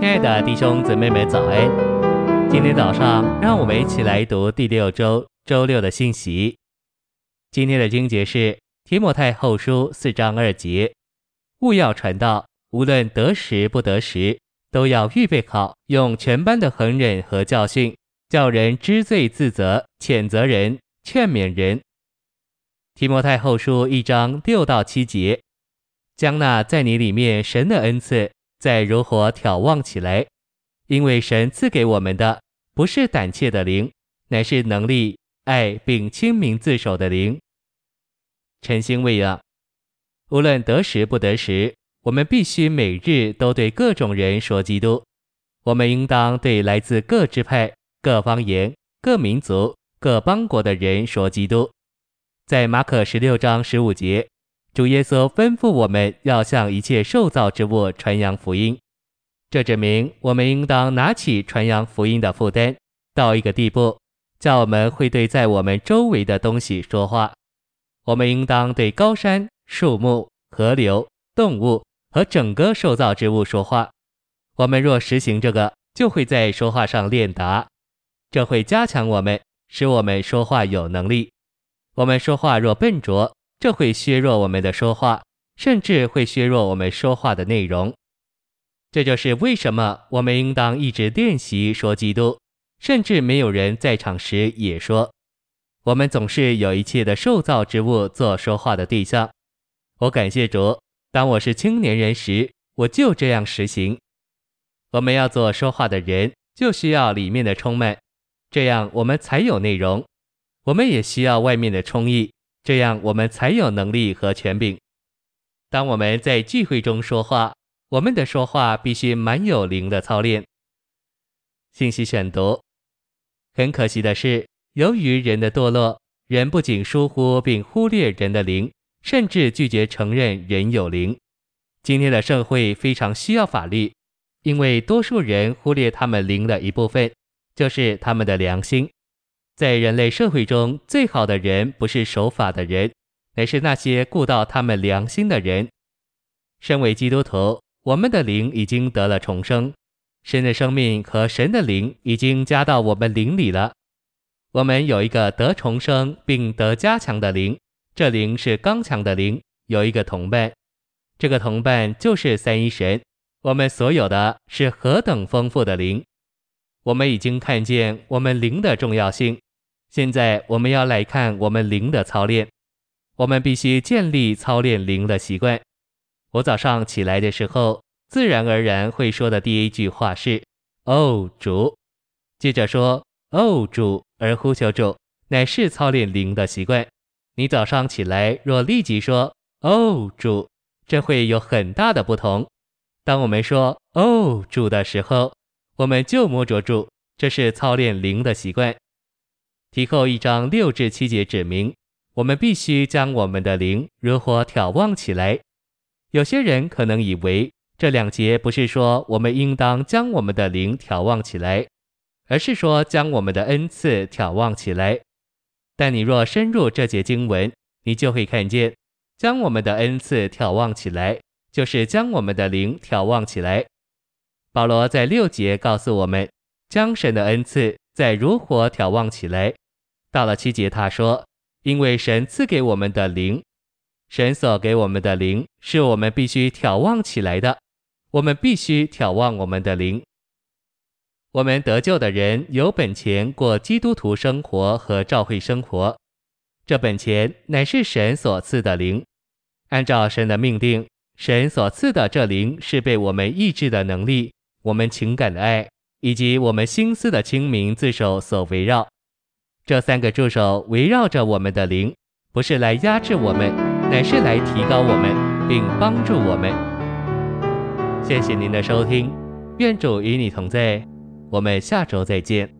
亲爱的弟兄姊妹们，早安！今天早上，让我们一起来读第六周周六的信息。今天的经节是提摩太后书四章二节：勿要传道，无论得时不得时，都要预备好，用全班的恒忍和教训，叫人知罪自责，谴责人，劝勉人。提摩太后书一章六到七节，将那在你里面神的恩赐。再如何眺望起来，因为神赐给我们的不是胆怯的灵，乃是能力、爱并亲民自守的灵。晨星喂养，无论得时不得时，我们必须每日都对各种人说基督。我们应当对来自各支派、各方言、各民族、各邦国的人说基督。在马可十六章十五节。主耶稣吩咐我们要向一切受造之物传扬福音，这证明我们应当拿起传扬福音的负担，到一个地步，叫我们会对在我们周围的东西说话。我们应当对高山、树木、河流、动物和整个受造之物说话。我们若实行这个，就会在说话上练达，这会加强我们，使我们说话有能力。我们说话若笨拙，这会削弱我们的说话，甚至会削弱我们说话的内容。这就是为什么我们应当一直练习说基督，甚至没有人在场时也说。我们总是有一切的受造之物做说话的对象。我感谢主，当我是青年人时，我就这样实行。我们要做说话的人，就需要里面的充满，这样我们才有内容。我们也需要外面的充溢。这样我们才有能力和权柄。当我们在聚会中说话，我们的说话必须满有灵的操练。信息选读：很可惜的是，由于人的堕落，人不仅疏忽并忽略人的灵，甚至拒绝承认人有灵。今天的社会非常需要法律，因为多数人忽略他们灵的一部分，就是他们的良心。在人类社会中，最好的人不是守法的人，乃是那些顾到他们良心的人。身为基督徒，我们的灵已经得了重生，神的生命和神的灵已经加到我们灵里了。我们有一个得重生并得加强的灵，这灵是刚强的灵，有一个同伴，这个同伴就是三一神。我们所有的是何等丰富的灵！我们已经看见我们灵的重要性。现在我们要来看我们灵的操练，我们必须建立操练灵的习惯。我早上起来的时候，自然而然会说的第一句话是“哦，主”，接着说“哦，主”，而呼求主，乃是操练灵的习惯。你早上起来若立即说“哦，主”，这会有很大的不同。当我们说“哦，主”的时候，我们就摸着主，这是操练灵的习惯。提后一章六至七节指明，我们必须将我们的灵如何眺望起来。有些人可能以为这两节不是说我们应当将我们的灵眺望起来，而是说将我们的恩赐眺望起来。但你若深入这节经文，你就会看见，将我们的恩赐眺望起来，就是将我们的灵眺望起来。保罗在六节告诉我们，将神的恩赐再如何眺望起来。到了七节，他说：“因为神赐给我们的灵，神所给我们的灵，是我们必须眺望起来的。我们必须眺望我们的灵。我们得救的人有本钱过基督徒生活和教会生活，这本钱乃是神所赐的灵。按照神的命定，神所赐的这灵是被我们意志的能力、我们情感的爱以及我们心思的清明自守所围绕。”这三个助手围绕着我们的灵，不是来压制我们，乃是来提高我们，并帮助我们。谢谢您的收听，愿主与你同在，我们下周再见。